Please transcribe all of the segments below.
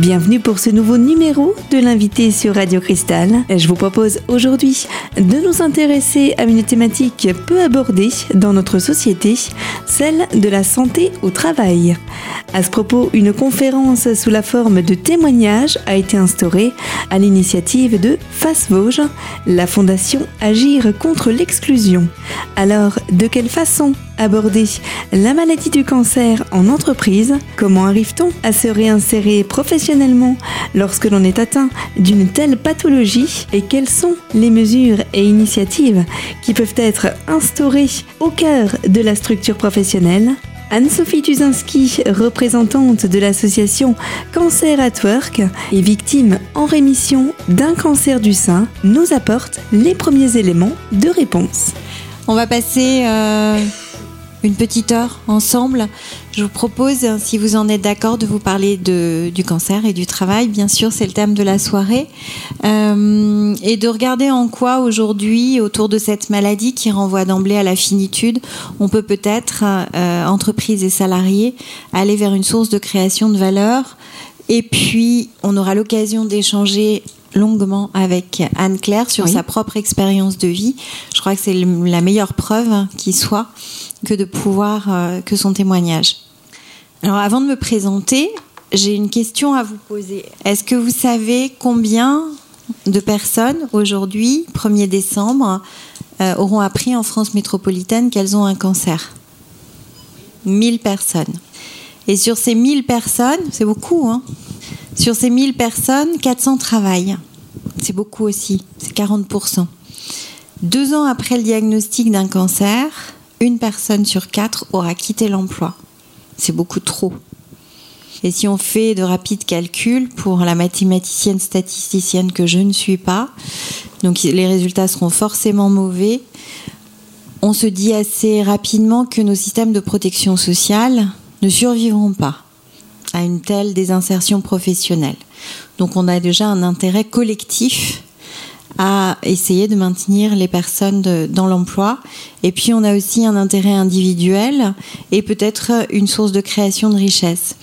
Bienvenue pour ce nouveau numéro de l'invité sur Radio Cristal. Je vous propose aujourd'hui de nous intéresser à une thématique peu abordée dans notre société, celle de la santé au travail. À ce propos, une conférence sous la forme de témoignages a été instaurée à l'initiative de Face la fondation Agir contre l'exclusion. Alors, de quelle façon aborder la maladie du cancer en entreprise. Comment arrive-t-on à se réinsérer professionnellement lorsque l'on est atteint d'une telle pathologie? Et quelles sont les mesures et initiatives qui peuvent être instaurées au cœur de la structure professionnelle? Anne-Sophie Tuzinski, représentante de l'association Cancer at Work et victime en rémission d'un cancer du sein, nous apporte les premiers éléments de réponse. On va passer euh, une petite heure ensemble. Je vous propose, si vous en êtes d'accord, de vous parler du cancer et du travail. Bien sûr, c'est le thème de la soirée. Euh, et de regarder en quoi aujourd'hui, autour de cette maladie qui renvoie d'emblée à la finitude, on peut peut-être, euh, entreprises et salariés, aller vers une source de création de valeur. Et puis, on aura l'occasion d'échanger longuement avec Anne-Claire sur sa propre expérience de vie. Je crois que c'est la meilleure preuve qui soit que de pouvoir euh, que son témoignage. Alors avant de me présenter, j'ai une question à vous poser. Est-ce que vous savez combien de personnes aujourd'hui, 1er décembre, euh, auront appris en France métropolitaine qu'elles ont un cancer? 1000 personnes. Et sur ces 1000 personnes, c'est beaucoup, hein sur ces 1000 personnes, 400 travaillent. C'est beaucoup aussi, c'est 40%. Deux ans après le diagnostic d'un cancer, une personne sur quatre aura quitté l'emploi. C'est beaucoup trop. Et si on fait de rapides calculs pour la mathématicienne statisticienne que je ne suis pas, donc les résultats seront forcément mauvais, on se dit assez rapidement que nos systèmes de protection sociale ne survivront pas à une telle désinsertion professionnelle. Donc on a déjà un intérêt collectif à essayer de maintenir les personnes dans l'emploi. Et puis on a aussi un intérêt individuel et peut-être une source de création de richesse.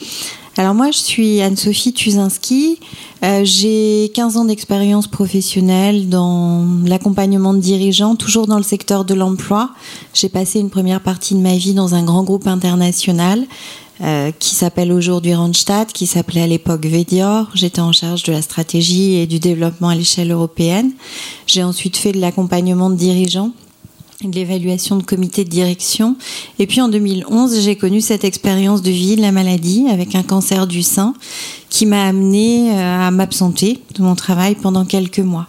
Alors moi, je suis Anne-Sophie Tuzinski. Euh, j'ai 15 ans d'expérience professionnelle dans l'accompagnement de dirigeants, toujours dans le secteur de l'emploi. J'ai passé une première partie de ma vie dans un grand groupe international. Euh, qui s'appelle aujourd'hui Randstad, qui s'appelait à l'époque Vedior. J'étais en charge de la stratégie et du développement à l'échelle européenne. J'ai ensuite fait de l'accompagnement de dirigeants de l'évaluation de comité de direction. Et puis en 2011, j'ai connu cette expérience de vie, de la maladie, avec un cancer du sein, qui m'a amené euh, à m'absenter de mon travail pendant quelques mois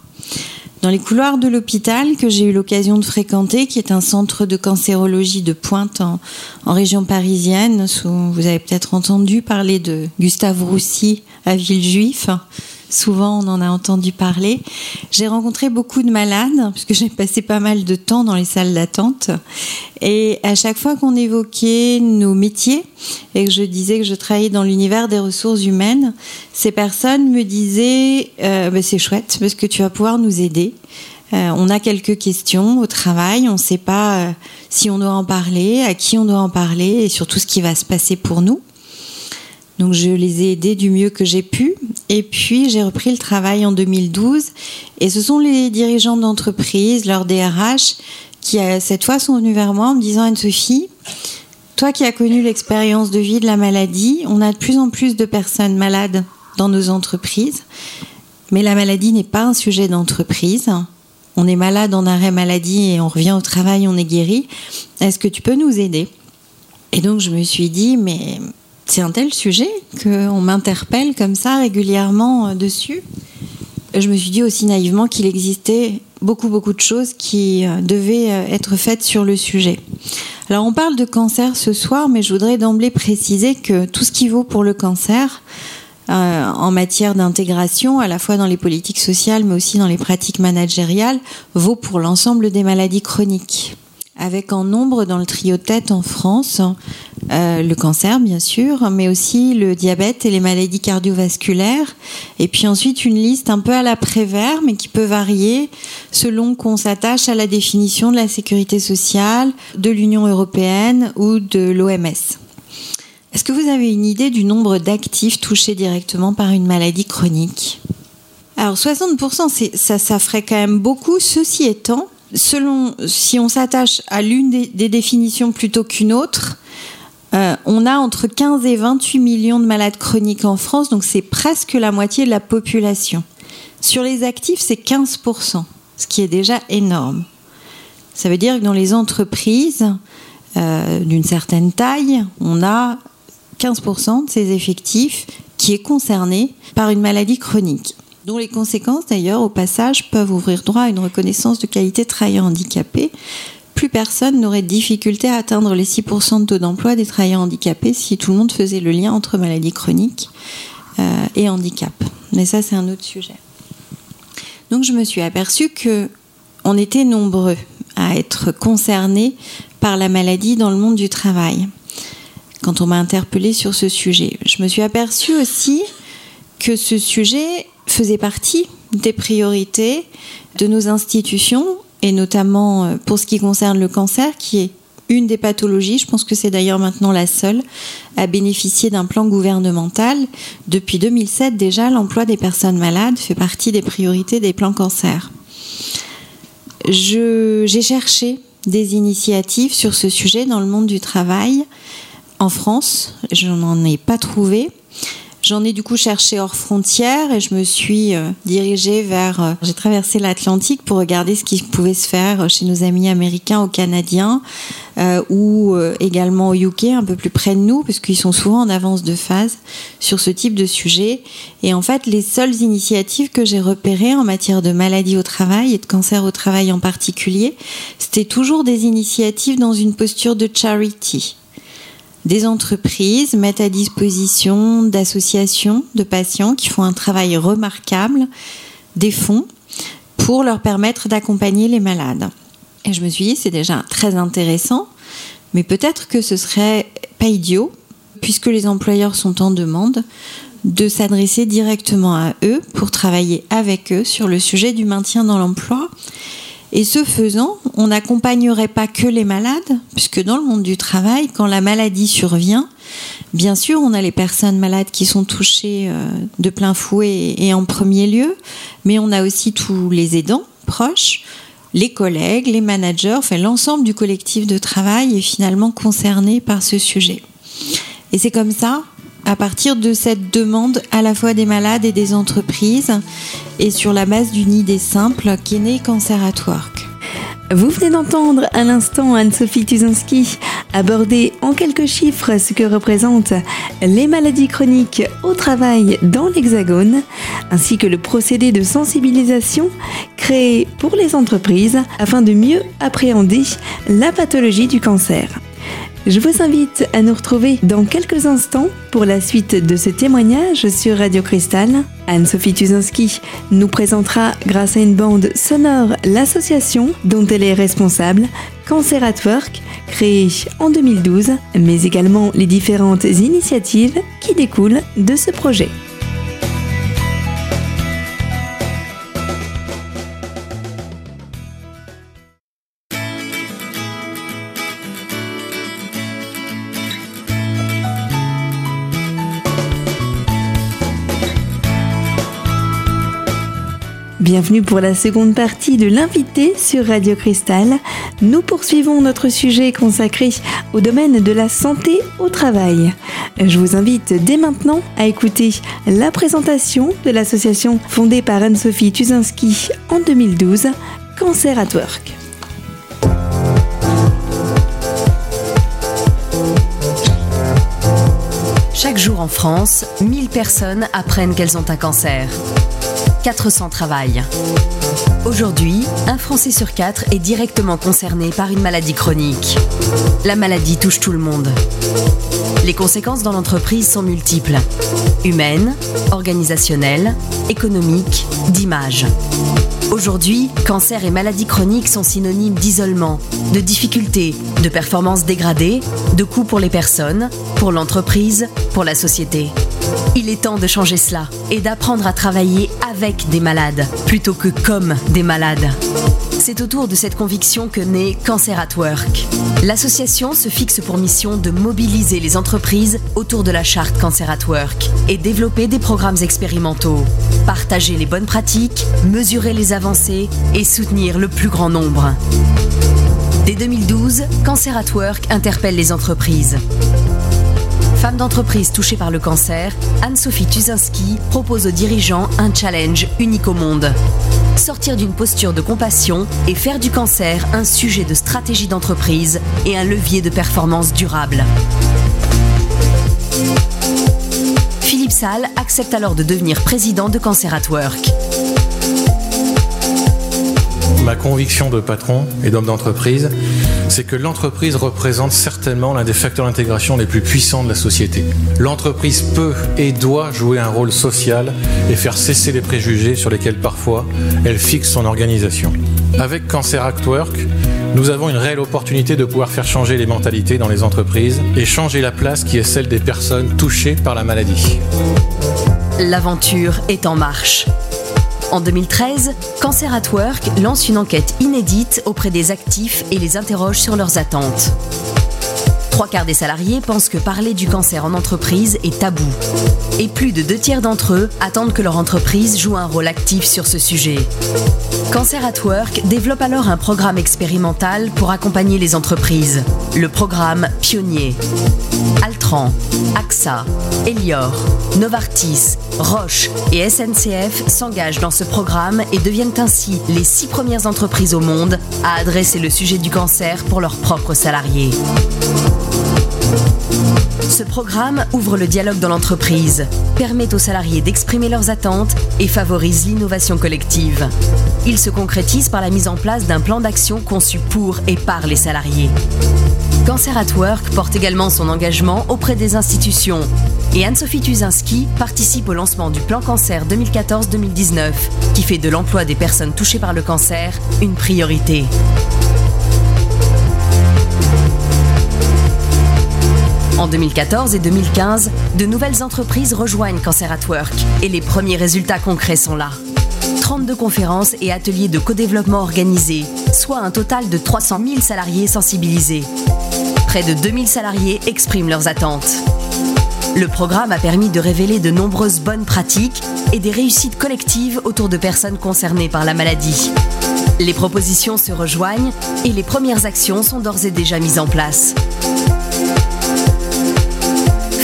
dans les couloirs de l'hôpital que j'ai eu l'occasion de fréquenter, qui est un centre de cancérologie de pointe en, région parisienne. Vous avez peut-être entendu parler de Gustave Roussy à Villejuif. Souvent, on en a entendu parler. J'ai rencontré beaucoup de malades, puisque j'ai passé pas mal de temps dans les salles d'attente. Et à chaque fois qu'on évoquait nos métiers et que je disais que je travaillais dans l'univers des ressources humaines, ces personnes me disaient euh, bah, c'est chouette parce que tu vas pouvoir nous aider. Euh, on a quelques questions au travail, on ne sait pas euh, si on doit en parler, à qui on doit en parler et surtout ce qui va se passer pour nous. Donc je les ai aidés du mieux que j'ai pu. Et puis j'ai repris le travail en 2012. Et ce sont les dirigeants d'entreprise, leurs DRH, qui cette fois sont venus vers moi en me disant Anne-Sophie, toi qui as connu l'expérience de vie de la maladie, on a de plus en plus de personnes malades dans nos entreprises. Mais la maladie n'est pas un sujet d'entreprise. On est malade en arrêt maladie et on revient au travail, on est guéri. Est-ce que tu peux nous aider? Et donc je me suis dit, mais c'est un tel sujet qu'on m'interpelle comme ça régulièrement euh, dessus. Je me suis dit aussi naïvement qu'il existait beaucoup beaucoup de choses qui euh, devaient euh, être faites sur le sujet. Alors on parle de cancer ce soir, mais je voudrais d'emblée préciser que tout ce qui vaut pour le cancer, en matière d'intégration, à la fois dans les politiques sociales, mais aussi dans les pratiques managériales, vaut pour l'ensemble des maladies chroniques avec en nombre dans le trio tête en France euh, le cancer bien sûr, mais aussi le diabète et les maladies cardiovasculaires, et puis ensuite une liste un peu à la Prévert, mais qui peut varier selon qu'on s'attache à la définition de la sécurité sociale, de l'Union européenne ou de l'OMS. Est-ce que vous avez une idée du nombre d'actifs touchés directement par une maladie chronique? Alors 60%, ça, ça ferait quand même beaucoup. Ceci étant, selon si on s'attache à l'une des, définitions plutôt qu'une autre, euh, on a entre 15 et 28 millions de malades chroniques en France, donc c'est presque la moitié de la population. Sur les actifs, c'est 15%, ce qui est déjà énorme. Ça veut dire que dans les entreprises euh, d'une certaine taille, on a 15% de ces effectifs qui est concerné par une maladie chronique dont les conséquences d'ailleurs au passage peuvent ouvrir droit à une reconnaissance de qualité de travailleur handicapé. Plus personne n'aurait de difficulté à atteindre les 6% de taux d'emploi des travailleurs handicapés si tout le monde faisait le lien entre maladie chronique euh, et handicap. Mais ça c'est un autre sujet. Donc je me suis aperçue que on était nombreux à être concernés par la maladie dans le monde du travail. Quand on m'a interpellée sur ce sujet, je me suis aperçue aussi que ce sujet faisait partie des priorités de nos institutions et notamment euh, pour ce qui concerne le cancer qui est une des pathologies, je pense que c'est d'ailleurs maintenant la seule, à bénéficier d'un plan gouvernemental. Depuis 2007 déjà, l'emploi des personnes malades fait partie des priorités des plans cancer. J'ai cherché des initiatives sur ce sujet dans le monde du travail en France. Je n'en ai pas trouvé. J'en ai du coup cherché hors frontières et je me suis euh, dirigée vers. Euh, j'ai traversé l'Atlantique pour regarder ce qui pouvait se faire chez nos amis américains ou canadiens euh, ou également au UK, un peu plus près de nous, parce qu'ils sont souvent en avance de phase sur ce type de sujet. Et en fait, les seules initiatives que j'ai repérées en matière de maladies au travail et de cancer au travail en particulier, c'était toujours des initiatives dans une posture de charity des entreprises mettent à disposition d'associations de patients qui font un travail remarquable des fonds pour leur permettre d'accompagner les malades. Et je me suis dit, c'est déjà très intéressant, mais peut-être que ce serait pas idiot, puisque les employeurs sont en demande, de s'adresser directement à eux pour travailler avec eux sur le sujet du maintien dans l'emploi et ce faisant, on n'accompagnerait pas que les malades, puisque dans le monde du travail, quand la maladie survient, bien sûr, on a les personnes malades qui sont touchées euh, de plein fouet et en premier lieu, mais on a aussi tous les aidants proches, les collègues, les managers, enfin l'ensemble du collectif de travail est finalement concerné par ce sujet. Et c'est comme ça à partir de cette demande à la fois des malades et des entreprises et sur la base d'une idée simple qui est née Cancer at Work. Vous venez d'entendre à l'instant Anne-Sophie Tuzinski aborder en quelques chiffres ce que représentent les maladies chroniques au travail dans l'Hexagone, ainsi que le procédé de sensibilisation créé pour les entreprises afin de mieux appréhender la pathologie du cancer. Je vous invite à nous retrouver dans quelques instants pour la suite de ce témoignage sur Radio Cristal. Anne-Sophie Tuzinski nous présentera, grâce à une bande sonore, l'association dont elle est responsable, Cancer at Work, créée en 2012, mais également les différentes initiatives qui découlent de ce projet. Bienvenue pour la seconde partie de l'invité sur Radio Cristal. Nous poursuivons notre sujet consacré au domaine de la santé au travail. Je vous invite dès maintenant à écouter la présentation de l'association fondée par Anne-Sophie Tuzinski en 2012, Cancer at Work. Chaque jour en France, 1000 personnes apprennent qu'elles ont un cancer. 400 travaillent. Aujourd'hui, un Français sur quatre est directement concerné par une maladie chronique. La maladie touche tout le monde. Les conséquences dans l'entreprise sont multiples. Humaines, organisationnelles, économiques, d'image. Aujourd'hui, cancer et maladie chronique sont synonymes d'isolement, de difficultés, de performances dégradées, de coûts pour les personnes, pour l'entreprise, pour la société. Il est temps de changer cela et d'apprendre à travailler avec des malades plutôt que comme des malades. C'est autour de cette conviction que naît Cancer at Work. L'association se fixe pour mission de mobiliser les entreprises autour de la charte Cancer at Work et développer des programmes expérimentaux, partager les bonnes pratiques, mesurer les avancées et soutenir le plus grand nombre. Dès 2012, Cancer at Work interpelle les entreprises. Femme d'entreprise touchée par le cancer, Anne-Sophie Tuzinski propose aux dirigeants un challenge unique au monde. Sortir d'une posture de compassion et faire du cancer un sujet de stratégie d'entreprise et un levier de performance durable. Philippe Salle accepte alors de devenir président de Cancer at Work. Ma conviction de patron et d'homme d'entreprise, c'est que l'entreprise représente certainement l'un des facteurs d'intégration les plus puissants de la société. L'entreprise peut et doit jouer un rôle social et faire cesser les préjugés sur lesquels parfois elle fixe son organisation. Avec Cancer Act Work, nous avons une réelle opportunité de pouvoir faire changer les mentalités dans les entreprises et changer la place qui est celle des personnes touchées par la maladie. L'aventure est en marche. En 2013, Cancer at Work lance une enquête inédite auprès des actifs et les interroge sur leurs attentes. Trois quarts des salariés pensent que parler du cancer en entreprise est tabou. Et plus de deux tiers d'entre eux attendent que leur entreprise joue un rôle actif sur ce sujet. Cancer at Work développe alors un programme expérimental pour accompagner les entreprises. Le programme Pionnier. Altran, AXA, Elior, Novartis, Roche et SNCF s'engagent dans ce programme et deviennent ainsi les six premières entreprises au monde à adresser le sujet du cancer pour leurs propres salariés. Ce programme ouvre le dialogue dans l'entreprise, permet aux salariés d'exprimer leurs attentes et favorise l'innovation collective. Il se concrétise par la mise en place d'un plan d'action conçu pour et par les salariés. Cancer at Work porte également son engagement auprès des institutions et Anne-Sophie Tuzinski participe au lancement du plan cancer 2014-2019 qui fait de l'emploi des personnes touchées par le cancer une priorité. En 2014 et 2015, de nouvelles entreprises rejoignent Cancer at Work et les premiers résultats concrets sont là. 32 conférences et ateliers de co-développement organisés, soit un total de 300 000 salariés sensibilisés. Près de 2000 salariés expriment leurs attentes. Le programme a permis de révéler de nombreuses bonnes pratiques et des réussites collectives autour de personnes concernées par la maladie. Les propositions se rejoignent et les premières actions sont d'ores et déjà mises en place.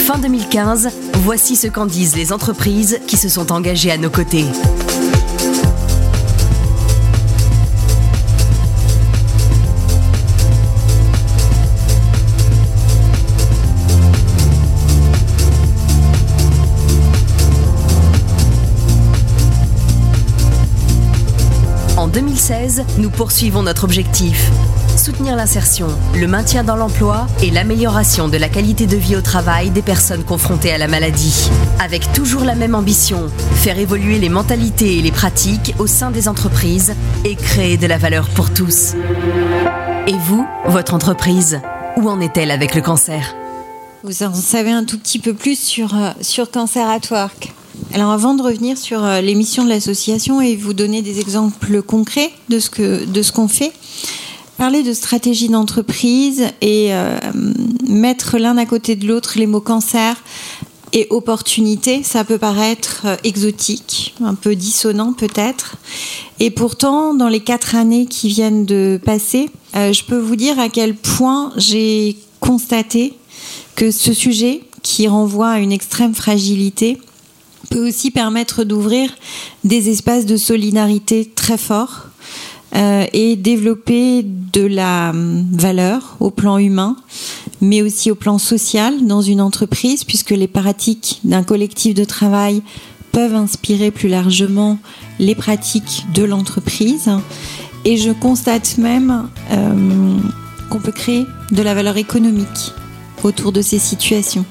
Fin 2015, voici ce qu'en disent les entreprises qui se sont engagées à nos côtés. En 2016, nous poursuivons notre objectif. Soutenir l'insertion, le maintien dans l'emploi et l'amélioration de la qualité de vie au travail des personnes confrontées à la maladie. Avec toujours la même ambition, faire évoluer les mentalités et les pratiques au sein des entreprises et créer de la valeur pour tous. Et vous, votre entreprise, où en est-elle avec le cancer? Vous en savez un tout petit peu plus sur, euh, sur Cancer at Work. Alors avant de revenir sur euh, les missions de l'association et vous donner des exemples concrets de ce que de ce qu'on fait, parler de stratégie d'entreprise et euh, mettre l'un à côté de l'autre les mots cancer et opportunité, ça peut paraître euh, exotique, un peu dissonant peut-être. Et pourtant, dans les quatre années qui viennent de passer, euh, je peux vous dire à quel point j'ai constaté que ce sujet, qui renvoie à une extrême fragilité, peut aussi permettre d'ouvrir des espaces de solidarité très forts et développer de la hum, valeur au plan humain, mais aussi au plan social dans une entreprise, puisque les pratiques d'un collectif de travail peuvent inspirer plus largement les pratiques de l'entreprise. Et je constate même euh, qu'on peut créer de la valeur économique autour de ces situations.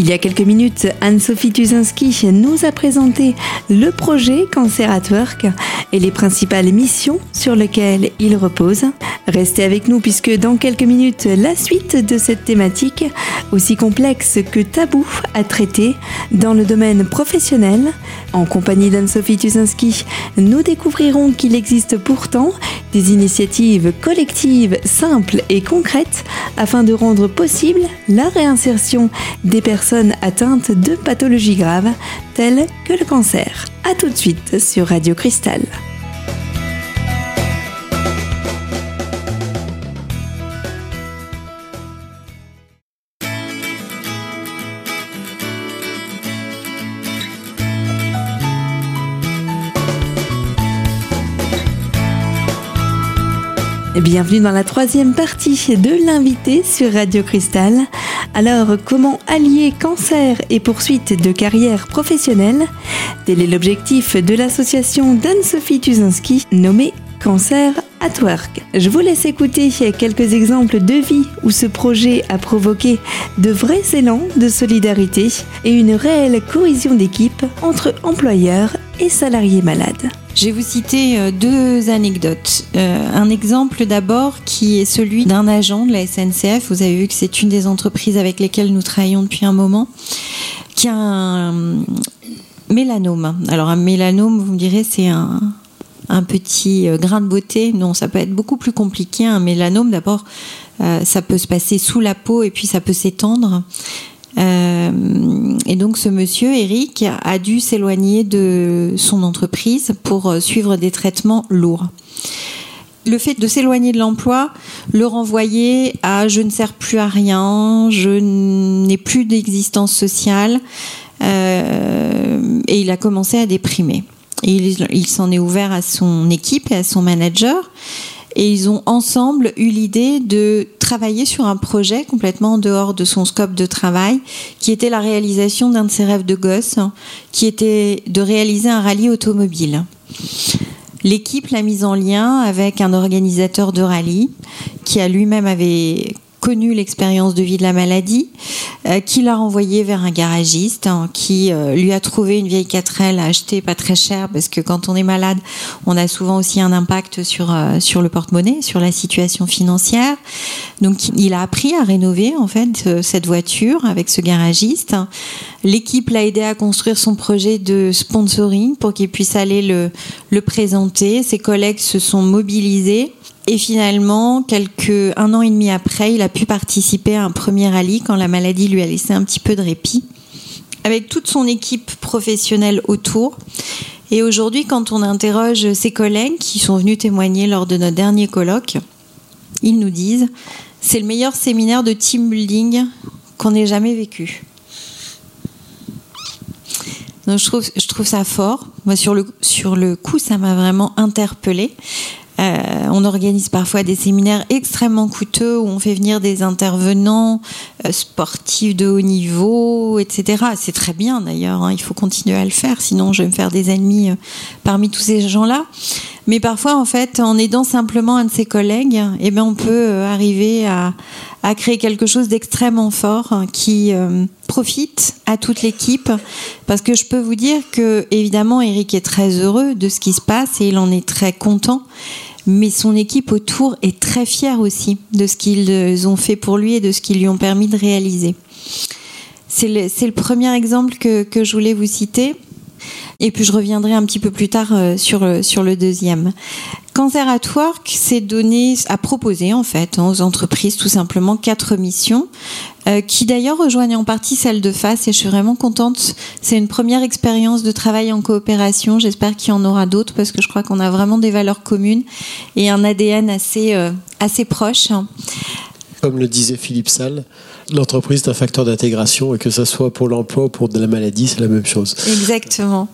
Il y a quelques minutes, Anne-Sophie Tuzinski nous a présenté le projet Cancer at Work et les principales missions sur lesquelles il repose. Restez avec nous puisque dans quelques minutes, la suite de cette thématique, aussi complexe que tabou à traiter dans le domaine professionnel. En compagnie d'Anne-Sophie Tuzinski, nous découvrirons qu'il existe pourtant des initiatives collectives simples et concrètes afin de rendre possible la réinsertion des personnes atteintes de pathologies graves telles que le cancer. A tout de suite sur Radio Cristal. Bienvenue dans la troisième partie de l'invité sur Radio Cristal. Alors, comment allier cancer et poursuite de carrière professionnelle? Tel est l'objectif de l'association d'Anne-Sophie Tuzinski nommée Cancer at Work. Je vous laisse écouter quelques exemples de vie où ce projet a provoqué de vrais élans de solidarité et une réelle cohésion d'équipe entre employeurs et salariés malades. Je vais vous citer euh, deux anecdotes. Euh, un exemple d'abord qui est celui d'un agent de la SNCF. Vous avez vu que c'est une des entreprises avec lesquelles nous travaillons depuis un moment, qui a un mélanome. Alors un mélanome, vous me direz, c'est un, petit euh, grain de beauté. Non, ça peut être beaucoup plus compliqué. Un mélanome, d'abord, ça peut se passer sous la peau et puis ça peut s'étendre. Euh, et donc ce monsieur, Eric, a dû s'éloigner de son entreprise pour euh, suivre des traitements lourds. Le fait de s'éloigner de l'emploi le renvoyait à je ne sers plus à rien, je n'ai plus d'existence sociale, euh, et il a commencé à déprimer. Il s'en est ouvert à son équipe et à son manager et ils ont ensemble eu l'idée de travailler sur un projet complètement en dehors de son scope de travail, qui était la réalisation d'un de ses rêves de gosse, qui était de réaliser un rallye automobile. L'équipe l'a mise en lien avec un organisateur de rallye qui a lui-même avait connu l'expérience de vie de la maladie, euh, qui l'a renvoyé vers un garagiste hein, qui euh, lui a trouvé une vieille 4L à acheter pas très cher parce que quand on est malade, on a souvent aussi un impact sur euh, sur le porte-monnaie, sur la situation financière. Donc il a appris à rénover en fait cette voiture avec ce garagiste. L'équipe l'a aidé à construire son projet de sponsoring pour qu'il puisse aller le le présenter. Ses collègues se sont mobilisés et finalement, un an et demi après, il a pu participer à un premier rallye quand la maladie lui a laissé un petit peu de répit, avec toute son équipe professionnelle autour. Et aujourd'hui, quand on interroge ses collègues qui sont venus témoigner lors de notre dernier colloque, ils nous disent c'est le meilleur séminaire de team building qu'on ait jamais vécu. Donc je trouve, je trouve ça fort. Moi, sur le, sur le coup, ça m'a vraiment interpellée. Euh, on organise parfois des séminaires extrêmement coûteux où on fait venir des intervenants euh, sportifs de haut niveau, etc. C'est très bien d'ailleurs, hein, il faut continuer à le faire, sinon je vais me faire des ennemis euh, parmi tous ces gens-là. Mais parfois, en fait, en aidant simplement un de ses collègues, eh ben, on peut arriver à, à créer quelque chose d'extrêmement fort hein, qui profite à toute l'équipe. Parce que je peux vous dire que, évidemment, Eric est très heureux de ce qui se passe et il en est très content mais son équipe autour est très fière aussi de ce qu'ils ont fait pour lui et de ce qu'ils lui ont permis de réaliser. C'est le, premier exemple que, je voulais vous citer. Et puis je reviendrai un petit peu plus tard euh, sur, sur le deuxième. Cancer at Work s'est donné à proposer en fait hein, aux entreprises tout simplement quatre missions euh, qui d'ailleurs rejoignent en partie celle de face et je suis vraiment contente. C'est une première expérience de travail en coopération. J'espère qu'il y en aura d'autres parce que je crois qu'on a vraiment des valeurs communes et un ADN assez euh, assez proche. Comme le disait Philippe Salle, l'entreprise est un facteur d'intégration et que ce soit pour l'emploi ou pour de la maladie, c'est la même chose. Exactement.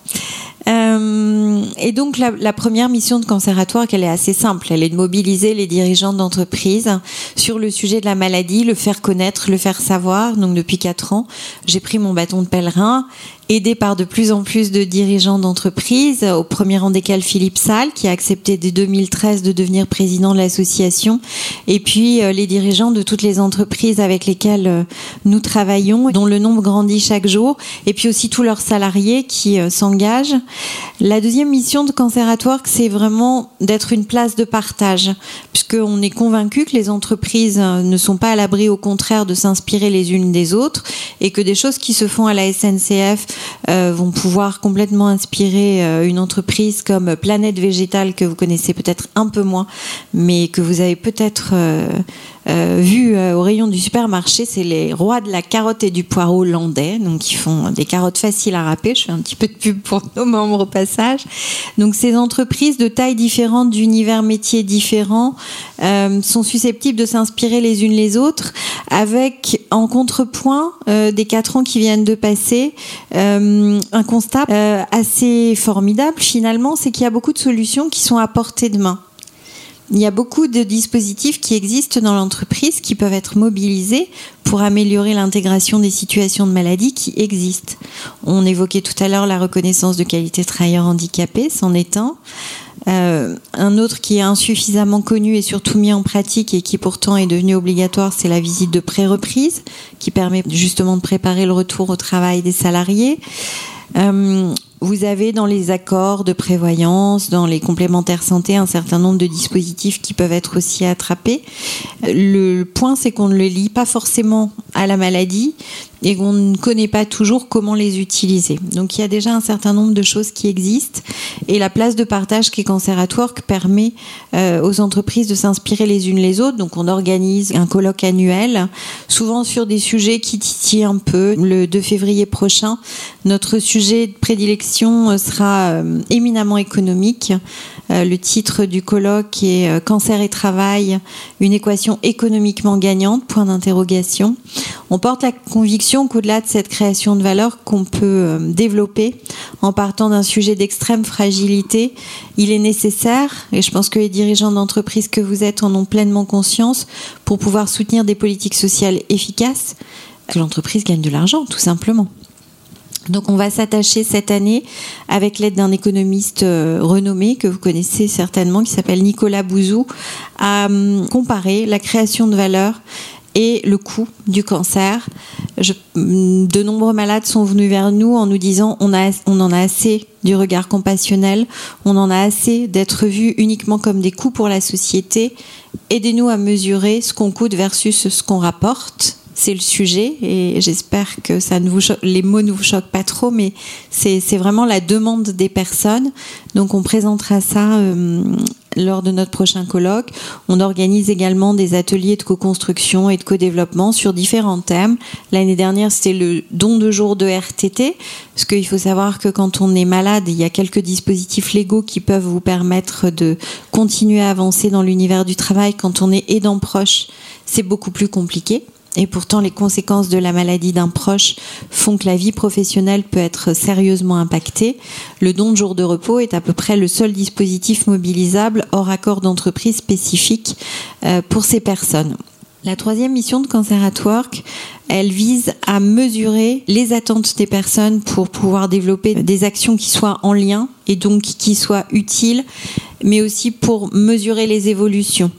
Euh, et donc la, la, première mission de Canceratoire, qu'elle est assez simple, elle est de mobiliser les dirigeants d'entreprise sur le sujet de la maladie, le faire connaître, le faire savoir. Donc depuis quatre ans, j'ai pris mon bâton de pèlerin, aidé par de plus en plus de dirigeants d'entreprise, au premier rang desquels Philippe Salle, qui a accepté dès 2013 de devenir président de l'association, et puis euh, les dirigeants de toutes les entreprises avec lesquelles euh, nous travaillons, dont le nombre grandit chaque jour, et puis aussi tous leurs salariés qui s'engagent. La deuxième mission de Cancer at Work, c'est vraiment d'être une place de partage, puisqu'on est convaincu que les entreprises ne sont pas à l'abri, au contraire, de s'inspirer les unes des autres, et que des choses qui se font à la SNCF vont pouvoir complètement inspirer une entreprise comme Planète Végétale, que vous connaissez peut-être un peu moins, mais que vous avez peut-être euh, euh, vu euh, au rayon du supermarché, c'est les rois de la carotte et du poireau hollandais, donc ils font des carottes faciles à râper. Je fais un petit peu de pub pour nos membres au passage. Donc ces entreprises de tailles différentes, d'univers métiers différents, sont susceptibles de s'inspirer les unes les autres, avec en contrepoint des quatre ans qui viennent de passer, un constat assez formidable finalement, c'est qu'il y a beaucoup de solutions qui sont à portée de main. Il y a beaucoup de dispositifs qui existent dans l'entreprise qui peuvent être mobilisés pour améliorer l'intégration des situations de maladie qui existent. On évoquait tout à l'heure la reconnaissance de qualité travailleur handicapé, c'en est un. Euh, un autre qui est insuffisamment connu et surtout mis en pratique et qui pourtant est devenu obligatoire, c'est la visite de pré-reprise, qui permet justement de préparer le retour au travail des salariés. Euh, vous avez dans les accords de prévoyance, dans les complémentaires santé, un certain nombre de dispositifs qui peuvent être aussi attrapés. Le point, c'est qu'on ne le lie pas forcément à la maladie et qu'on ne connaît pas toujours comment les utiliser. Donc il y a déjà un certain nombre de choses qui existent et la place de partage qui est Cancer at Work permet euh, aux entreprises de s'inspirer les unes les autres. Donc on organise un colloque annuel, souvent sur des sujets qui titillent un peu. Le 2 février prochain, notre sujet de prédilection sera euh, éminemment économique. Euh, le titre du colloque est euh, Cancer et travail, une équation économiquement gagnante, point d'interrogation. On porte la conviction qu'au-delà de cette création de valeur qu'on peut euh, développer en partant d'un sujet d'extrême fragilité, il est nécessaire, et je pense que les dirigeants d'entreprise que vous êtes en ont pleinement conscience, pour pouvoir soutenir des politiques sociales efficaces, que l'entreprise gagne de l'argent, tout simplement. Donc on va s'attacher cette année, avec l'aide d'un économiste euh, renommé que vous connaissez certainement, qui s'appelle Nicolas Bouzou, à hum, comparer la création de valeur et le coût du cancer. Hum, de nombreux malades sont venus vers nous en nous disant on, on en a assez du regard compassionnel, on en a assez d'être vus uniquement comme des coûts pour la société. Aidez-nous à mesurer ce qu'on coûte versus ce qu'on rapporte c'est le sujet et j'espère que ça ne vous les mots ne vous choquent pas trop, mais c'est vraiment la demande des personnes. Donc on présentera ça euh, lors de notre prochain colloque. On organise également des ateliers de co-construction et de co-développement sur différents thèmes. L'année dernière, c'était le don de jour de RTT, parce qu'il faut savoir que quand on est malade, il y a quelques dispositifs légaux qui peuvent vous permettre de continuer à avancer dans l'univers du travail. Quand on est aidant proche, c'est beaucoup plus compliqué. Et pourtant, les conséquences de la maladie d'un proche font que la vie professionnelle peut être sérieusement impactée. Le don de jour de repos est à peu près le seul dispositif mobilisable hors accord d'entreprise spécifique euh, pour ces personnes. La troisième mission de Cancer at Work, elle vise à mesurer les attentes des personnes pour pouvoir développer des actions qui soient en lien et donc qui soient utiles, mais aussi pour mesurer les évolutions.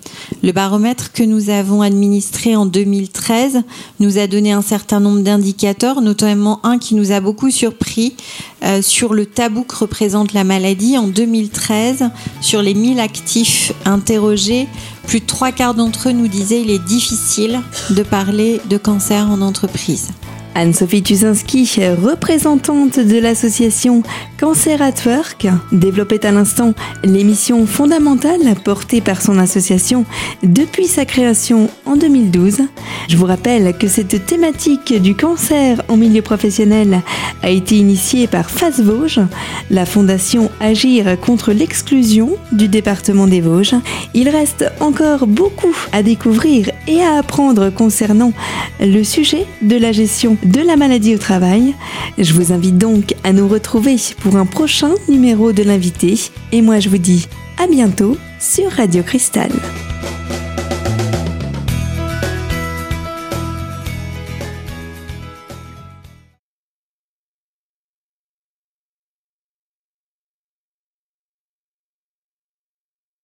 Le baromètre que nous avons administré en 2013 nous a donné un certain nombre d'indicateurs, notamment un qui nous a beaucoup surpris euh, sur le tabou que représente la maladie. En 2013, sur les 1000 actifs interrogés, plus de trois quarts d'entre eux nous disaient il est difficile de parler de cancer en entreprise. Anne-Sophie Tuzinski, représentante de l'association Cancer at Work, développait à l'instant l'émission fondamentale portée par son association depuis sa création en 2012. Je vous rappelle que cette thématique du cancer en milieu professionnel a été initiée par FACE Vosges, la fondation Agir contre l'exclusion du département des Vosges. Il reste encore beaucoup à découvrir et à apprendre concernant le sujet de la gestion de la maladie au travail. Je vous invite donc à nous retrouver pour un prochain numéro de l'invité. Et moi je vous dis à bientôt sur Radio Cristal.